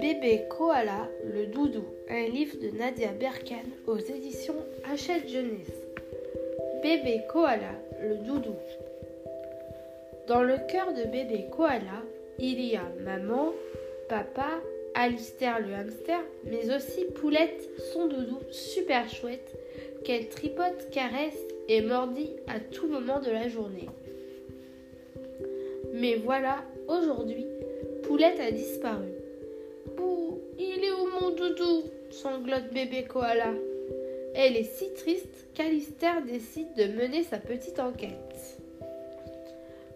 Bébé Koala, le doudou, un livre de Nadia Berkan aux éditions Hachette Jeunesse. Bébé Koala, le doudou. Dans le cœur de bébé Koala, il y a maman, papa, Alistair le hamster, mais aussi Poulette, son doudou super chouette, qu'elle tripote, caresse et mordit à tout moment de la journée. Mais voilà, aujourd'hui, Poulette a disparu. Bouh, il est où mon doudou? sanglote bébé koala. Elle est si triste qu'Alistair décide de mener sa petite enquête.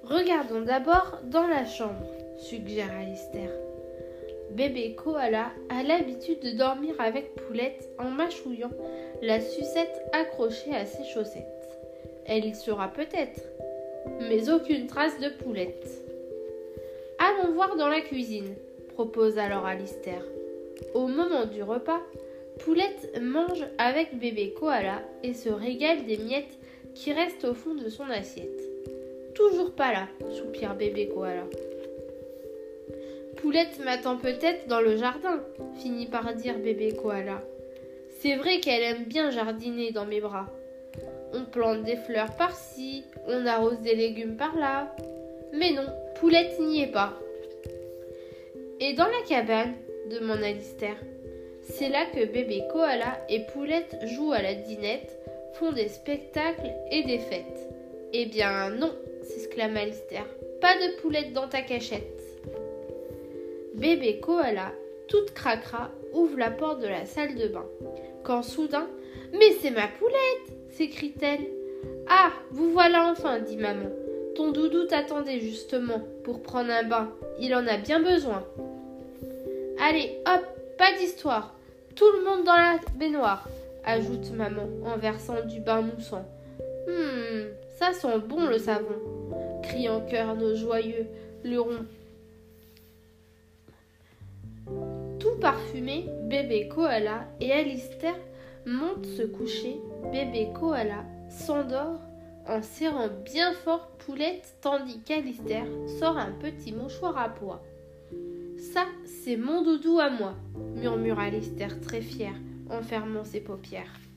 Regardons d'abord dans la chambre, suggère Alistair. Bébé koala a l'habitude de dormir avec Poulette en mâchouillant la sucette accrochée à ses chaussettes. Elle y sera peut-être, mais aucune trace de Poulette. Allons voir dans la cuisine, propose alors Alistair. Au moment du repas, Poulette mange avec bébé koala et se régale des miettes qui restent au fond de son assiette. Toujours pas là, soupire bébé koala. Poulette m'attend peut-être dans le jardin, finit par dire bébé koala. C'est vrai qu'elle aime bien jardiner dans mes bras. On plante des fleurs par-ci, on arrose des légumes par-là. Mais non, Poulette n'y est pas. Et dans la cabane demande Alistair. C'est là que bébé koala et Poulette jouent à la dinette, font des spectacles et des fêtes. Eh bien non, s'exclame Alistair. Pas de Poulette dans ta cachette. Bébé Koala, toute cracra, ouvre la porte de la salle de bain. Quand soudain, Mais c'est ma poulette s'écrie-t-elle. Ah, vous voilà enfin, dit maman. Ton doudou t'attendait justement pour prendre un bain. Il en a bien besoin. Allez, hop, pas d'histoire. Tout le monde dans la baignoire, ajoute maman en versant du bain moussant. Hum, ça sent bon le savon, crient en chœur nos joyeux lurons Parfumé, bébé koala et Alistair montent se coucher. Bébé koala s'endort en serrant bien fort Poulette tandis qu'Alistair sort un petit mouchoir à pois. Ça, c'est mon doudou à moi, murmura Alistair très fier en fermant ses paupières.